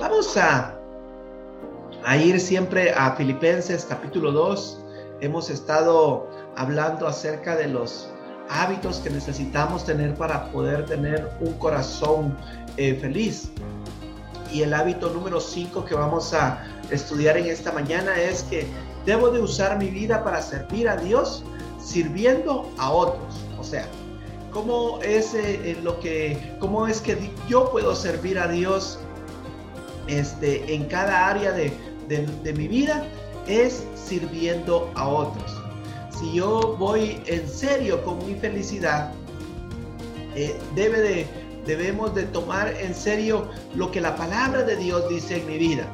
Vamos a, a ir siempre a Filipenses capítulo 2. Hemos estado hablando acerca de los hábitos que necesitamos tener para poder tener un corazón eh, feliz. Y el hábito número 5 que vamos a estudiar en esta mañana es que debo de usar mi vida para servir a Dios sirviendo a otros. O sea, ¿cómo es eh, lo que, cómo es que yo puedo servir a Dios este, en cada área de, de mi vida? Es sirviendo a otros si yo voy en serio con mi felicidad, eh, debe de, debemos de tomar en serio lo que la palabra de Dios dice en mi vida.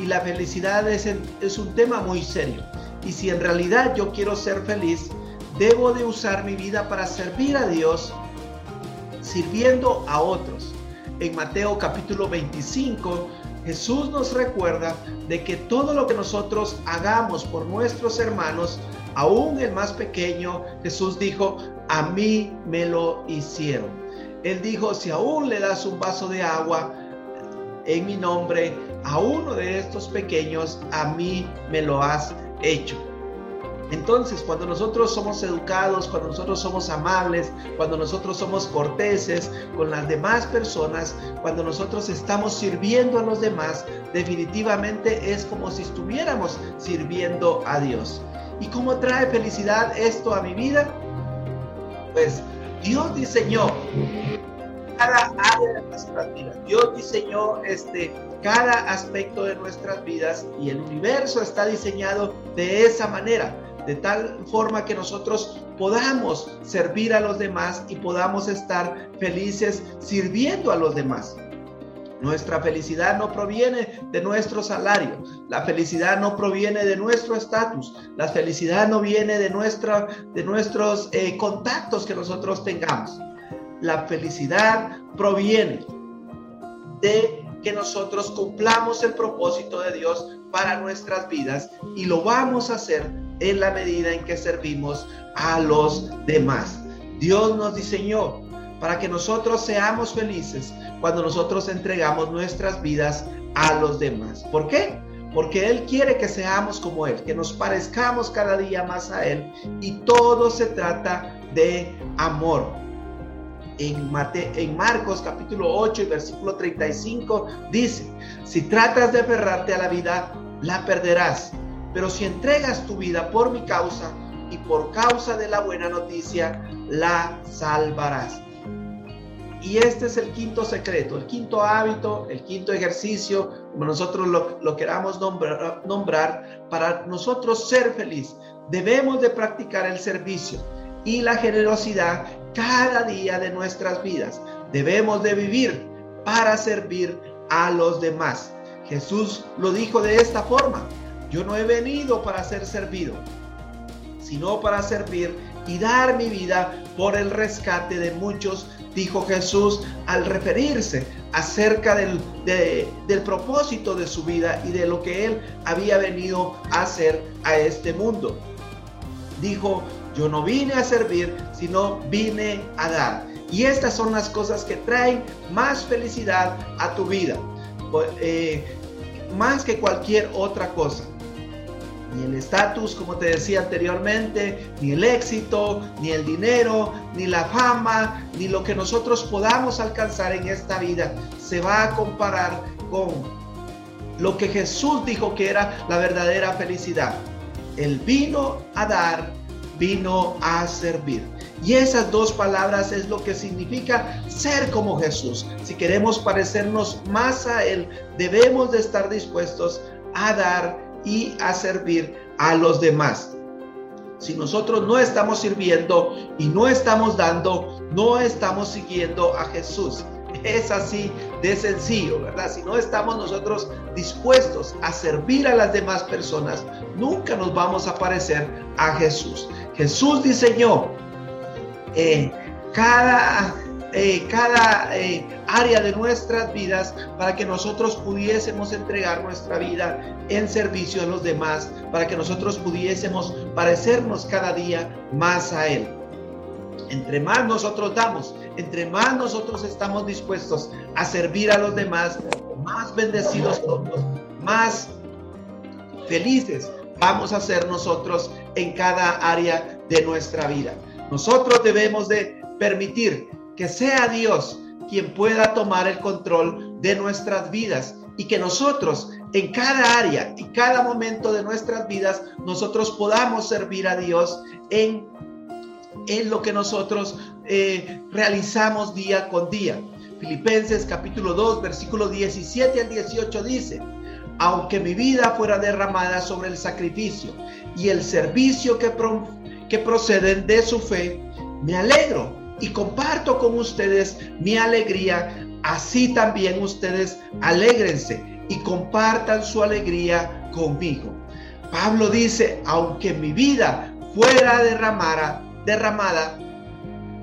Y la felicidad es, es un tema muy serio. Y si en realidad yo quiero ser feliz, debo de usar mi vida para servir a Dios, sirviendo a otros. En Mateo capítulo 25, Jesús nos recuerda de que todo lo que nosotros hagamos por nuestros hermanos, aún el más pequeño, Jesús dijo, a mí me lo hicieron. Él dijo, si aún le das un vaso de agua en mi nombre a uno de estos pequeños, a mí me lo has hecho. Entonces, cuando nosotros somos educados, cuando nosotros somos amables, cuando nosotros somos corteses con las demás personas, cuando nosotros estamos sirviendo a los demás, definitivamente es como si estuviéramos sirviendo a Dios. ¿Y cómo trae felicidad esto a mi vida? Pues Dios diseñó cada área de nuestras vidas. Dios diseñó este, cada aspecto de nuestras vidas y el universo está diseñado de esa manera, de tal forma que nosotros podamos servir a los demás y podamos estar felices sirviendo a los demás. Nuestra felicidad no proviene de nuestro salario, la felicidad no proviene de nuestro estatus, la felicidad no viene de, nuestra, de nuestros eh, contactos que nosotros tengamos. La felicidad proviene de que nosotros cumplamos el propósito de Dios para nuestras vidas y lo vamos a hacer en la medida en que servimos a los demás. Dios nos diseñó para que nosotros seamos felices cuando nosotros entregamos nuestras vidas a los demás. ¿Por qué? Porque Él quiere que seamos como Él, que nos parezcamos cada día más a Él y todo se trata de amor. En, Mate, en Marcos capítulo 8 y versículo 35 dice, si tratas de aferrarte a la vida, la perderás, pero si entregas tu vida por mi causa y por causa de la buena noticia, la salvarás. Y este es el quinto secreto, el quinto hábito, el quinto ejercicio, como nosotros lo, queramos nombrar, nombrar, para nosotros ser feliz. Debemos de practicar el servicio y la generosidad cada día de nuestras vidas. Debemos de vivir para servir a los demás. Jesús lo dijo de esta forma. Yo no he venido para ser servido, sino para servir y dar mi vida por el rescate de muchos dijo Jesús al referirse acerca del, del propósito de su vida y de lo que él había venido a hacer a este mundo. Dijo, yo no vine a servir, sino vine a dar. Y estas son las cosas que traen más felicidad a tu vida, eh, más que cualquier otra cosa ni el estatus, como te decía anteriormente, ni el éxito, ni el dinero, ni la fama, ni lo que nosotros podamos alcanzar en esta vida se va a comparar con lo que Jesús dijo que era la verdadera felicidad. Él vino a dar, vino a servir. Y esas dos palabras es lo que significa ser como Jesús. Si queremos parecernos más a Él, debemos de estar dispuestos a dar y a servir a los demás. Si nosotros no estamos sirviendo y no estamos dando, no estamos siguiendo a Jesús. Es así de sencillo, ¿verdad? Si no estamos nosotros dispuestos a servir a las demás personas, nunca nos vamos a parecer a Jesús. Jesús diseñó cada eh, cada eh, área de nuestras vidas para que nosotros pudiésemos entregar nuestra vida en servicio a los demás, para que nosotros pudiésemos parecernos cada día más a Él. Entre más nosotros damos, entre más nosotros estamos dispuestos a servir a los demás, más bendecidos somos, más felices vamos a ser nosotros en cada área de nuestra vida. Nosotros debemos de permitir que sea Dios quien pueda tomar el control de nuestras vidas y que nosotros en cada área y cada momento de nuestras vidas nosotros podamos servir a Dios en, en lo que nosotros eh, realizamos día con día. Filipenses capítulo 2 versículo 17 al 18 dice, aunque mi vida fuera derramada sobre el sacrificio y el servicio que, que proceden de su fe, me alegro y comparto con ustedes mi alegría, así también ustedes alégrense y compartan su alegría conmigo. Pablo dice, aunque mi vida fuera derramada, derramada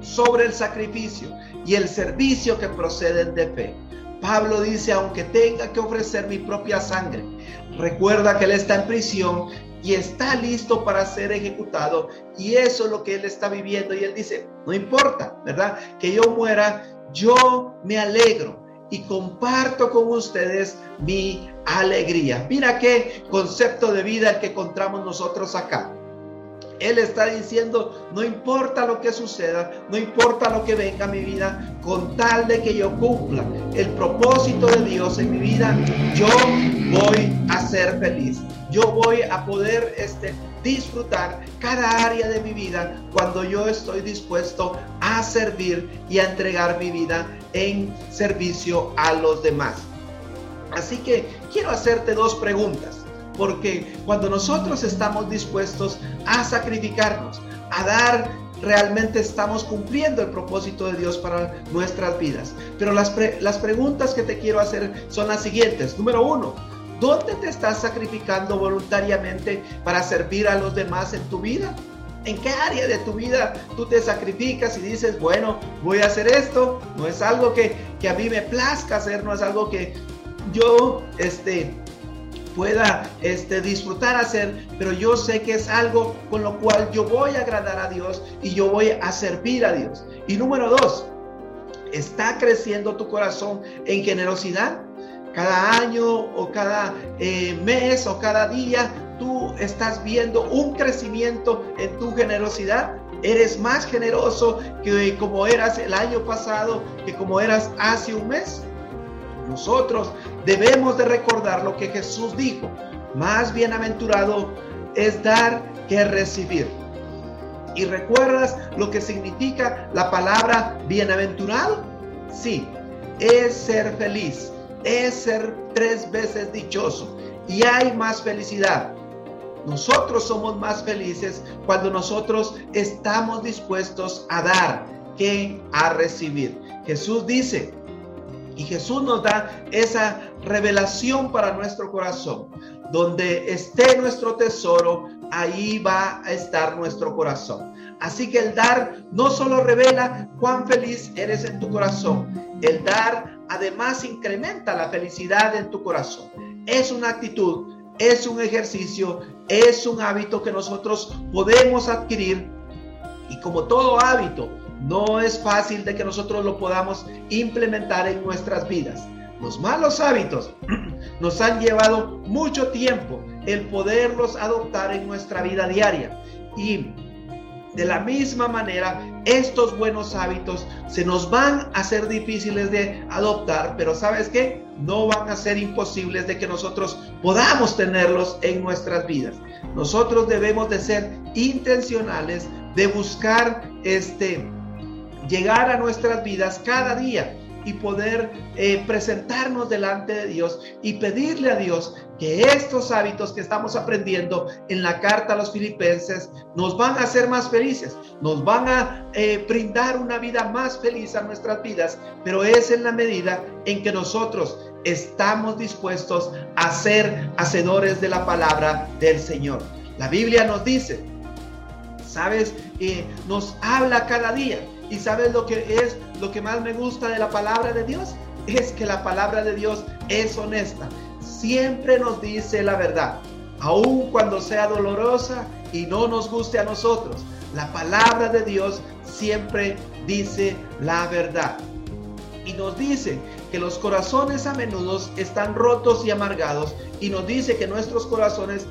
sobre el sacrificio y el servicio que proceden de fe. Pablo dice, aunque tenga que ofrecer mi propia sangre, recuerda que él está en prisión y está listo para ser ejecutado. Y eso es lo que él está viviendo. Y él dice, no importa, ¿verdad? Que yo muera, yo me alegro y comparto con ustedes mi alegría. Mira qué concepto de vida el que encontramos nosotros acá. Él está diciendo, no importa lo que suceda, no importa lo que venga a mi vida, con tal de que yo cumpla el propósito de Dios en mi vida, yo voy a ser feliz. Yo voy a poder este, disfrutar cada área de mi vida cuando yo estoy dispuesto a servir y a entregar mi vida en servicio a los demás. Así que quiero hacerte dos preguntas porque cuando nosotros estamos dispuestos a sacrificarnos, a dar, realmente estamos cumpliendo el propósito de Dios para nuestras vidas. Pero las, las preguntas que te quiero hacer son las siguientes. Número uno, ¿dónde te estás sacrificando voluntariamente para servir a los demás en tu vida? ¿En qué área de tu vida tú te sacrificas y dices, bueno, voy a hacer esto? No es algo que, que a mí me plazca hacer, no es algo que yo este, pueda este, disfrutar hacer, pero yo sé que es algo con lo cual yo voy a agradar a Dios y yo voy a servir a Dios. Y número dos, ¿está creciendo tu corazón en generosidad? Cada año o cada eh, mes o cada día tú estás viendo un crecimiento en tu generosidad. ¿Eres más generoso que como eras el año pasado, que como eras hace un mes? Nosotros debemos de recordar lo que Jesús dijo. Más bienaventurado es dar que recibir. ¿Y recuerdas lo que significa la palabra bienaventurado? Sí, es ser feliz, es ser tres veces dichoso y hay más felicidad. Nosotros somos más felices cuando nosotros estamos dispuestos a dar que a recibir. Jesús dice, y Jesús nos da esa revelación para nuestro corazón. Donde esté nuestro tesoro, ahí va a estar nuestro corazón. Así que el dar no solo revela cuán feliz eres en tu corazón, el dar además incrementa la felicidad en tu corazón. Es una actitud, es un ejercicio, es un hábito que nosotros podemos adquirir y como todo hábito, no es fácil de que nosotros lo podamos implementar en nuestras vidas. Los malos hábitos nos han llevado mucho tiempo el poderlos adoptar en nuestra vida diaria. Y de la misma manera, estos buenos hábitos se nos van a ser difíciles de adoptar, pero ¿sabes qué? No van a ser imposibles de que nosotros podamos tenerlos en nuestras vidas. Nosotros debemos de ser intencionales de buscar este llegar a nuestras vidas cada día y poder eh, presentarnos delante de Dios y pedirle a Dios que estos hábitos que estamos aprendiendo en la carta a los filipenses nos van a hacer más felices, nos van a eh, brindar una vida más feliz a nuestras vidas, pero es en la medida en que nosotros estamos dispuestos a ser hacedores de la palabra del Señor. La Biblia nos dice, ¿sabes? Eh, nos habla cada día ¿Y sabes lo que es lo que más me gusta de la palabra de Dios? Es que la palabra de Dios es honesta. Siempre nos dice la verdad, aun cuando sea dolorosa y no nos guste a nosotros. La palabra de Dios siempre dice la verdad. Y nos dice que los corazones a menudo están rotos y amargados. Y nos dice que nuestros corazones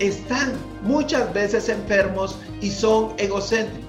están muchas veces enfermos y son egocéntricos.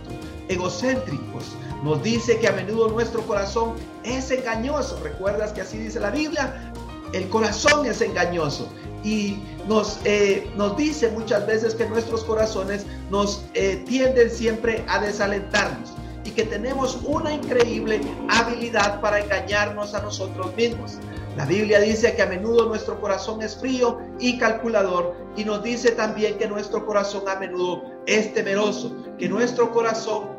Egocéntricos. Nos dice que a menudo nuestro corazón es engañoso. ¿Recuerdas que así dice la Biblia? El corazón es engañoso y nos, eh, nos dice muchas veces que nuestros corazones nos eh, tienden siempre a desalentarnos y que tenemos una increíble habilidad para engañarnos a nosotros mismos. La Biblia dice que a menudo nuestro corazón es frío y calculador y nos dice también que nuestro corazón a menudo es temeroso, que nuestro corazón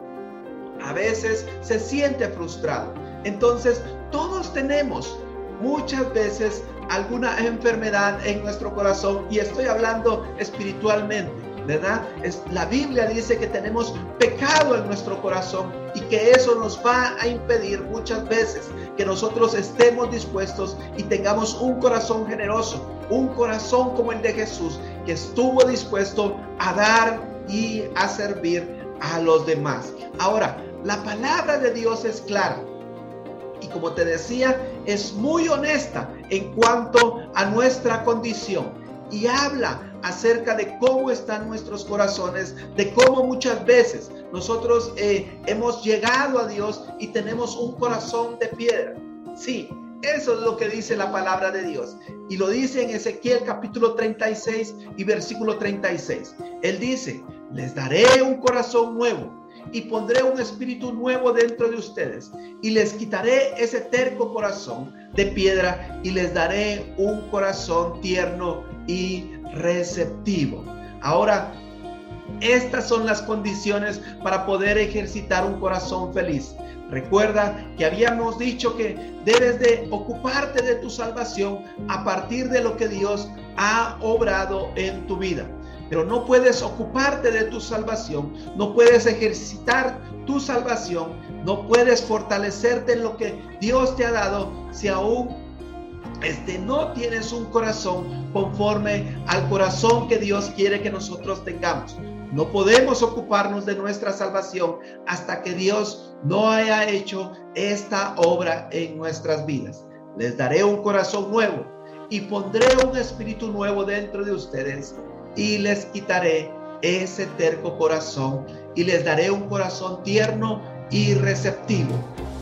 a veces se siente frustrado. Entonces, todos tenemos muchas veces alguna enfermedad en nuestro corazón y estoy hablando espiritualmente, ¿verdad? Es, la Biblia dice que tenemos pecado en nuestro corazón y que eso nos va a impedir muchas veces que nosotros estemos dispuestos y tengamos un corazón generoso, un corazón como el de Jesús, que estuvo dispuesto a dar y a servir a los demás. Ahora, la palabra de Dios es clara y como te decía, es muy honesta en cuanto a nuestra condición y habla acerca de cómo están nuestros corazones, de cómo muchas veces nosotros eh, hemos llegado a Dios y tenemos un corazón de piedra. Sí, eso es lo que dice la palabra de Dios. Y lo dice en Ezequiel capítulo 36 y versículo 36. Él dice, les daré un corazón nuevo y pondré un espíritu nuevo dentro de ustedes y les quitaré ese terco corazón de piedra y les daré un corazón tierno y receptivo. Ahora, estas son las condiciones para poder ejercitar un corazón feliz. Recuerda que habíamos dicho que debes de ocuparte de tu salvación a partir de lo que Dios ha obrado en tu vida pero no puedes ocuparte de tu salvación, no puedes ejercitar tu salvación, no puedes fortalecerte en lo que Dios te ha dado si aún este, no tienes un corazón conforme al corazón que Dios quiere que nosotros tengamos. No podemos ocuparnos de nuestra salvación hasta que Dios no haya hecho esta obra en nuestras vidas. Les daré un corazón nuevo y pondré un espíritu nuevo dentro de ustedes y les quitaré ese terco corazón y les daré un corazón tierno y receptivo.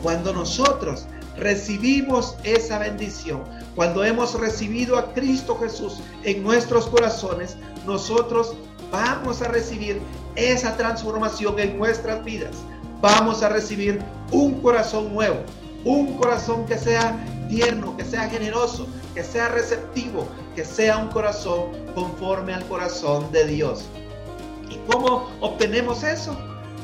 Cuando nosotros recibimos esa bendición, cuando hemos recibido a Cristo Jesús en nuestros corazones, nosotros vamos a recibir esa transformación en nuestras vidas. Vamos a recibir un corazón nuevo, un corazón que sea que sea generoso, que sea receptivo, que sea un corazón conforme al corazón de Dios. ¿Y cómo obtenemos eso?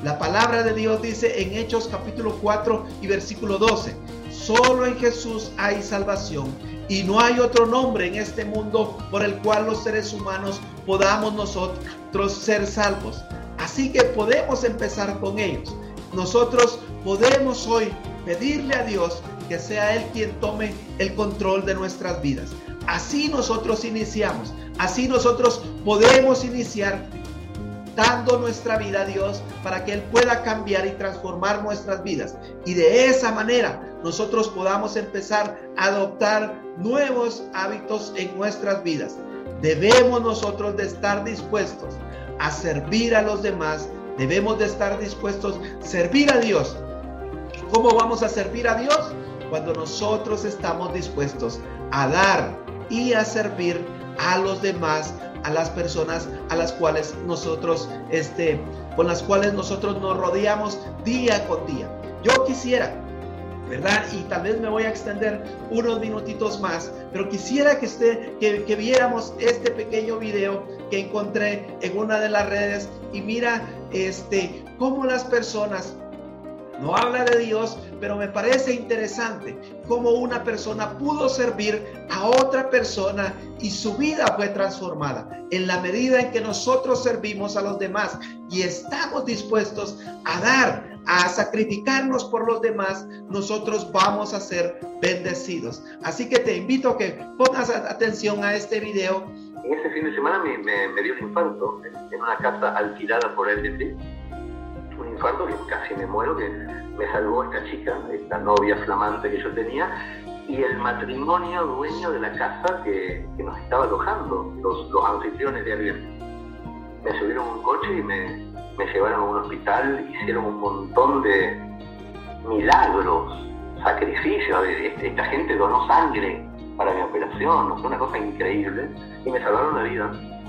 La palabra de Dios dice en Hechos capítulo 4 y versículo 12, solo en Jesús hay salvación y no hay otro nombre en este mundo por el cual los seres humanos podamos nosotros ser salvos. Así que podemos empezar con ellos. Nosotros podemos hoy pedirle a Dios que sea Él quien tome el control de nuestras vidas. Así nosotros iniciamos, así nosotros podemos iniciar dando nuestra vida a Dios para que Él pueda cambiar y transformar nuestras vidas. Y de esa manera nosotros podamos empezar a adoptar nuevos hábitos en nuestras vidas. Debemos nosotros de estar dispuestos a servir a los demás. Debemos de estar dispuestos a servir a Dios. ¿Cómo vamos a servir a Dios? Cuando nosotros estamos dispuestos a dar y a servir a los demás, a las personas a las cuales nosotros, este, con las cuales nosotros nos rodeamos día con día. Yo quisiera, ¿verdad? Y tal vez me voy a extender unos minutitos más, pero quisiera que, esté, que, que viéramos este pequeño video que encontré en una de las redes y mira, este, cómo las personas no habla de Dios, pero me parece interesante cómo una persona pudo servir a otra persona y su vida fue transformada en la medida en que nosotros servimos a los demás y estamos dispuestos a dar, a sacrificarnos por los demás, nosotros vamos a ser bendecidos. Así que te invito a que pongas atención a este video. Ese fin de semana me, dio un infarto en una casa alquilada por LDT infarto que casi me muero, que me salvó esta chica, esta novia flamante que yo tenía, y el matrimonio dueño de la casa que, nos estaba alojando, los, los anfitriones de Airbnb. Me subieron un coche y me, me llevaron a un hospital, hicieron un montón de milagros, sacrificios, esta gente donó sangre para mi operación, fue una cosa increíble, y me salvaron la vida.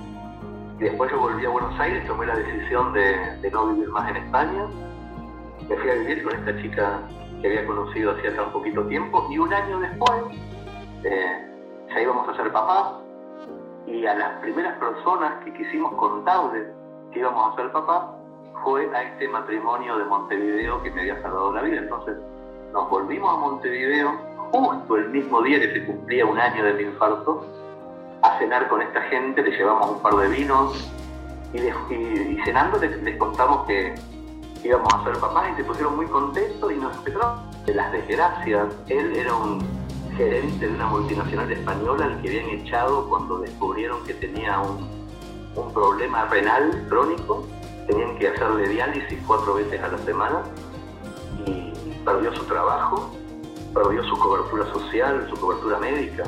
Después yo volví a Buenos Aires, tomé la decisión de, no vivir más en España, me fui a vivir con esta chica que había conocido hacía tan poquito tiempo, y un año después eh, ya íbamos a ser papás, y a las primeras personas que quisimos contarles que íbamos a ser papás, fue a este matrimonio de Montevideo que me había salvado la vida. Entonces nos volvimos a Montevideo justo el mismo día que se cumplía un año de mi infarto a cenar con esta gente, le llevamos un par de vinos y, cenando les, contamos que íbamos a ser papás y se pusieron muy contentos y nos empezaron de las desgracias. Él era un gerente de una multinacional española al que habían echado cuando descubrieron que tenía un, un problema renal crónico tenían que hacerle diálisis cuatro veces a la semana y perdió su trabajo, perdió su cobertura social, su cobertura médica.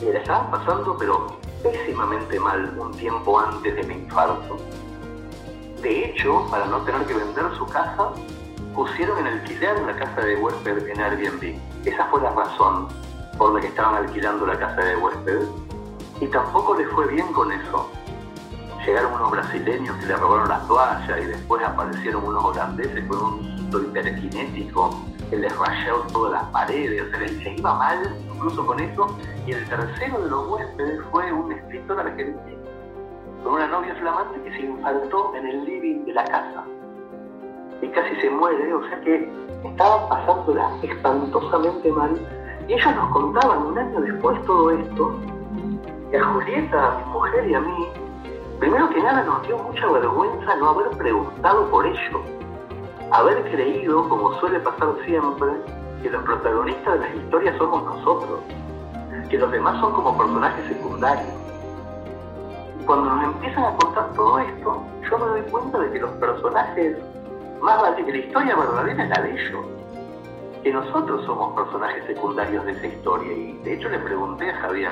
Le estaba pasando, pero pésimamente mal un tiempo antes de mi infarto. De hecho, para no tener que vender su casa, pusieron en alquiler la casa de huésped en Airbnb. Esa fue la razón por la que estaban alquilando la casa de huésped. Y tampoco les fue bien con eso llegaron unos brasileños que le robaron las toallas y después aparecieron unos holandeses con un hiperkinético les rayó todas las paredes, o sea, se iba mal incluso con eso. Y el tercero de los huéspedes fue un escritor argentino con una novia flamante que se infartó en el living de la casa y casi se muere, o sea que estaban pasándola espantosamente mal. Y ellos nos contaban un año después todo esto, que a Julieta, mi mujer y a mí, Primero que nada nos dio mucha vergüenza no haber preguntado por ello, haber creído, como suele pasar siempre, que los protagonistas de las historias somos nosotros, que los demás son como personajes secundarios. Cuando nos empiezan a contar todo esto, yo me doy cuenta de que los personajes más que la historia verdadera es la de ellos, que nosotros somos personajes secundarios de esa historia. Y de hecho le pregunté a Javier,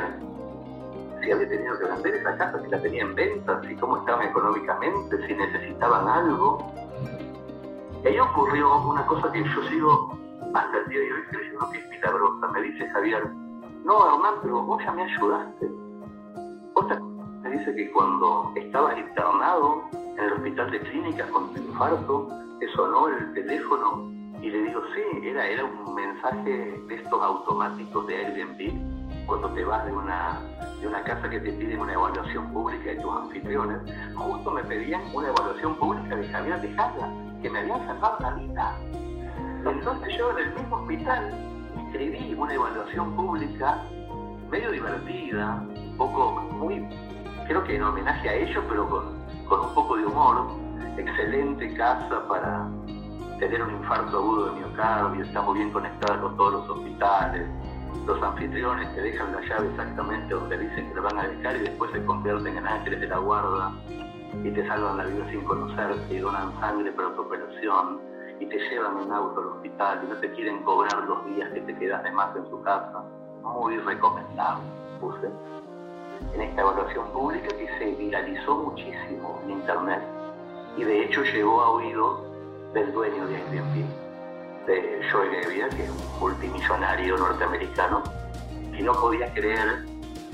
si había tenido que vender esa casa, si la tenía en venta, si cómo estaban económicamente, si necesitaban algo. Y ahí ocurrió una cosa que yo sigo hasta el día de hoy creyendo que es milagrosa. Me dice Javier, no Hernán, pero vos ya me ayudaste. Otra me dice que cuando estaba internado en el hospital de clínicas con tu infarto, que sonó el teléfono y le digo, sí, era, era un mensaje de estos automáticos de Airbnb, cuando te vas de una de una casa que te piden una evaluación pública de tus anfitriones, justo me pedían una evaluación pública de Javier Tejada, que me habían salvado la vida. Entonces yo en el mismo hospital escribí una evaluación pública medio divertida, un poco muy, creo que en homenaje a ellos, pero con, con un poco de humor. Excelente casa para tener un infarto agudo de miocardio, está muy bien conectada con todos los hospitales, los anfitriones te dejan la llave exactamente donde dicen que la van a dejar y después se convierten en ángeles de la guarda y te salvan la vida sin conocerte y donan sangre para tu operación y te llevan en auto al hospital y no te quieren cobrar los días que te quedas de más en su casa. Muy recomendable, puse. En esta evaluación pública que se viralizó muchísimo en internet y de hecho llegó a oídos del dueño de Airbnb de Joe Gebbia, que es un multimillonario norteamericano, que no podía creer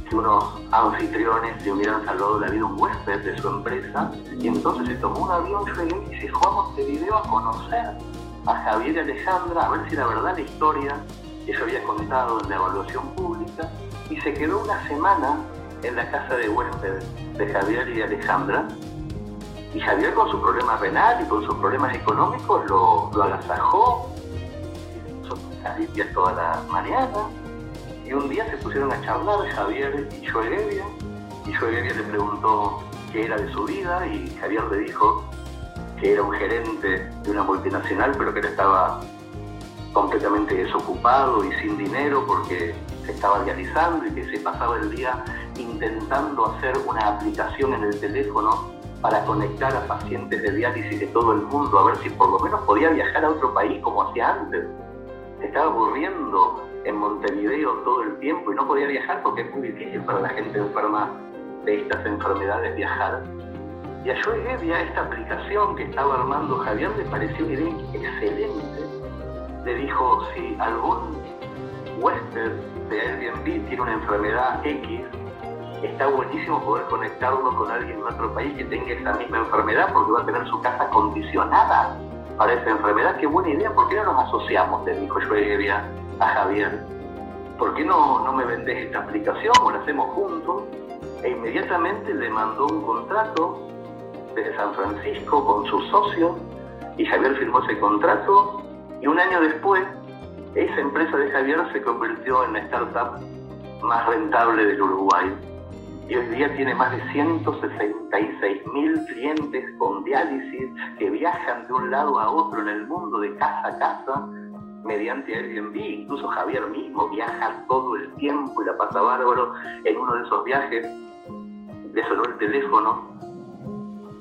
que unos anfitriones le hubieran salvado la vida un huésped de su empresa, y entonces se tomó un avión Joe y se fue a Montevideo a conocer a Javier y Alejandra, a ver si era verdad la historia que yo había contado en la evaluación pública, y se quedó una semana en la casa de huésped de Javier y Alejandra, y Javier con su problema renal y con sus problemas económicos lo, lo agasajó, limpias toda la mañana. Y un día se pusieron a charlar Javier y Joe Gebbia. Y Joe Gebbia le preguntó qué era de su vida y Javier le dijo que era un gerente de una multinacional, pero que él estaba completamente desocupado y sin dinero porque se estaba realizando y que se pasaba el día intentando hacer una aplicación en el teléfono para conectar a pacientes de diálisis de todo el mundo, a ver si por lo menos podía viajar a otro país como hacía antes. Se estaba aburriendo en Montevideo todo el tiempo y no podía viajar porque es muy difícil para la gente enferma de estas enfermedades viajar. Y a Joy a esta aplicación que estaba armando Javier, le pareció una idea excelente. Le dijo, si algún huésped de Airbnb tiene una enfermedad X, está buenísimo poder conectarlo con alguien en otro país que tenga esa misma enfermedad porque va a tener su casa condicionada para esa enfermedad. Qué buena idea, ¿por qué no nos asociamos? Le dijo Joy a Javier. ¿Por qué no, no me vendes esta aplicación o la hacemos juntos? E inmediatamente le mandó un contrato desde San Francisco con su socio y Javier firmó ese contrato y un año después esa empresa de Javier se convirtió en la startup más rentable del Uruguay y hoy día tiene más de 166 mil clientes con diálisis que viajan de un lado a otro en el mundo de casa a casa mediante Airbnb. Incluso Javier mismo viaja todo el tiempo y la pasa bárbaro. En uno de esos viajes le sonó el teléfono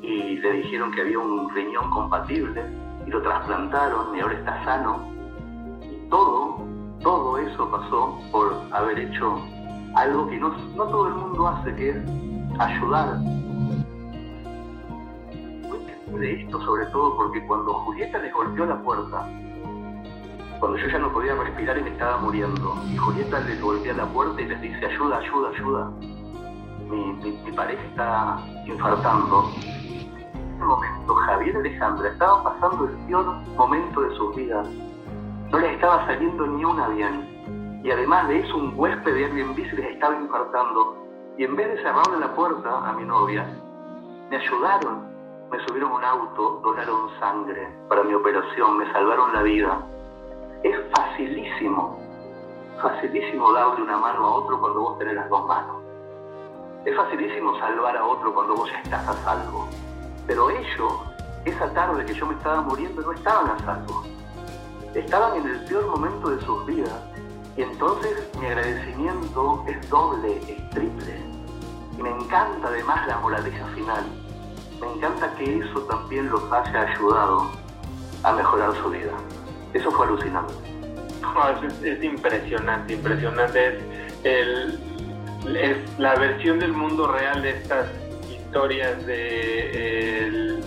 y le dijeron que había un riñón compatible y lo trasplantaron y ahora está sano. Y todo, todo eso pasó por haber hecho algo que no, no todo el mundo hace, que es ayudar. De esto sobre todo porque cuando Julieta les golpeó la puerta, cuando yo ya no podía respirar y me estaba muriendo, y Julieta les golpea la puerta y les dice, ayuda, ayuda, ayuda, mi, pareja está infartando. En ese momento, Javier y Alejandra estaban pasando el peor momento de sus vidas. No les estaba saliendo ni una bien. Y además de eso, un huésped de Airbnb se les estaba infartando. Y en vez de cerrarle la puerta a mi novia, me ayudaron. Me subieron un auto, donaron sangre para mi operación, me salvaron la vida. Es facilísimo, facilísimo darle una mano a otro cuando vos tenés las dos manos. Es facilísimo salvar a otro cuando vos ya estás a salvo. Pero ellos, esa tarde que yo me estaba muriendo, no estaban a salvo. Estaban en el peor momento de sus vidas. Y entonces mi agradecimiento es doble, es triple. Y me encanta además la moraleja final. Me encanta que eso también los haya ayudado a mejorar su vida. Eso fue alucinante. es, impresionante, impresionante. Es el, es la versión del mundo real de estas historias de el,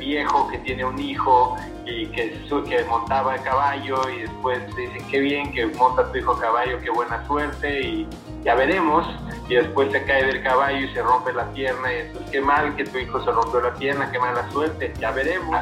viejo que tiene un hijo y que, que montaba a caballo y después dicen qué bien que monta tu hijo a caballo, qué buena suerte y ya veremos y después se cae del caballo y se rompe la pierna y entonces qué mal que tu hijo se rompió la pierna, qué mala suerte, ya veremos,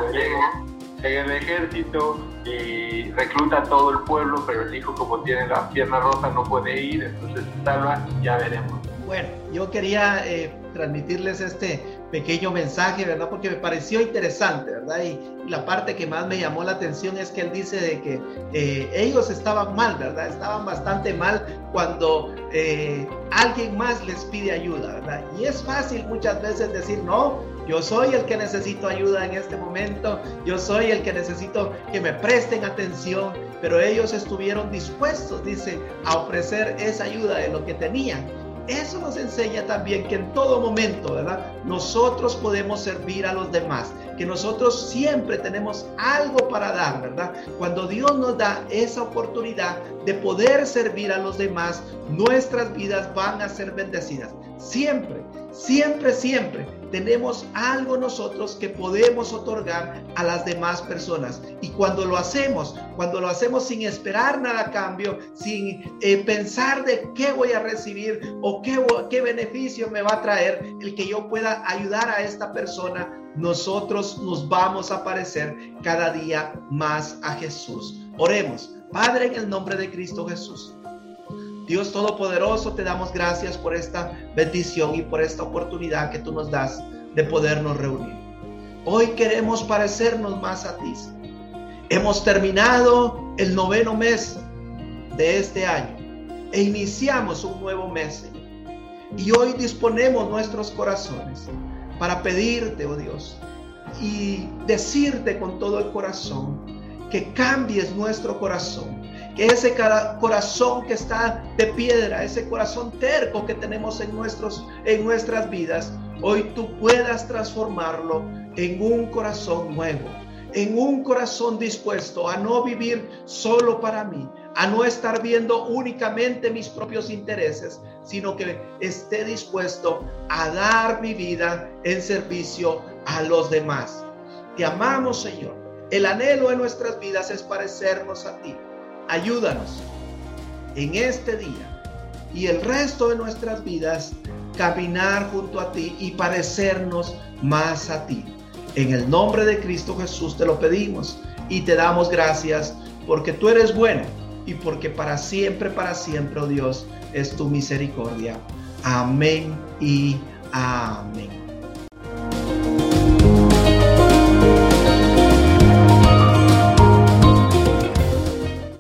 llega el ejército y recluta a todo el pueblo, pero el hijo como tiene la pierna rota no puede ir, entonces se salva, ya veremos. Bueno, yo quería eh, transmitirles este pequeño mensaje, ¿verdad? Porque me pareció interesante, ¿verdad? Y, la parte que más me llamó la atención es que él dice de que eh, ellos estaban mal, ¿verdad? Estaban bastante mal cuando eh, alguien más les pide ayuda, ¿verdad? Y es fácil muchas veces decir, no, yo soy el que necesito ayuda en este momento, yo soy el que necesito que me presten atención, pero ellos estuvieron dispuestos, dice, a ofrecer esa ayuda de lo que tenían. Eso nos enseña también que en todo momento, ¿verdad? Nosotros podemos servir a los demás, que nosotros siempre tenemos algo para dar, ¿verdad? Cuando Dios nos da esa oportunidad de poder servir a los demás, nuestras vidas van a ser bendecidas. Siempre, siempre, siempre tenemos algo nosotros que podemos otorgar a las demás personas. Y cuando lo hacemos, cuando lo hacemos sin esperar nada a cambio, sin eh, pensar de qué voy a recibir o qué, qué beneficio me va a traer el que yo pueda ayudar a esta persona, nosotros nos vamos a parecer cada día más a Jesús. Oremos. Padre, en el nombre de Cristo Jesús. Dios Todopoderoso, te damos gracias por esta bendición y por esta oportunidad que tú nos das de podernos reunir. Hoy queremos parecernos más a ti. Hemos terminado el noveno mes de este año e iniciamos un nuevo mes. Y hoy disponemos nuestros corazones para pedirte, oh Dios, y decirte con todo el corazón que cambies nuestro corazón que ese corazón que está de piedra, ese corazón terco que tenemos en, nuestros, en nuestras vidas, hoy tú puedas transformarlo en un corazón nuevo, en un corazón dispuesto a no vivir solo para mí, a no estar viendo únicamente mis propios intereses, sino que esté dispuesto a dar mi vida en servicio a los demás. Te amamos, Señor. El anhelo de nuestras vidas es parecernos a ti. Ayúdanos en este día y el resto de nuestras vidas caminar junto a ti y parecernos más a ti. En el nombre de Cristo Jesús te lo pedimos y te damos gracias porque tú eres bueno y porque para siempre, para siempre, oh Dios, es tu misericordia. Amén y amén.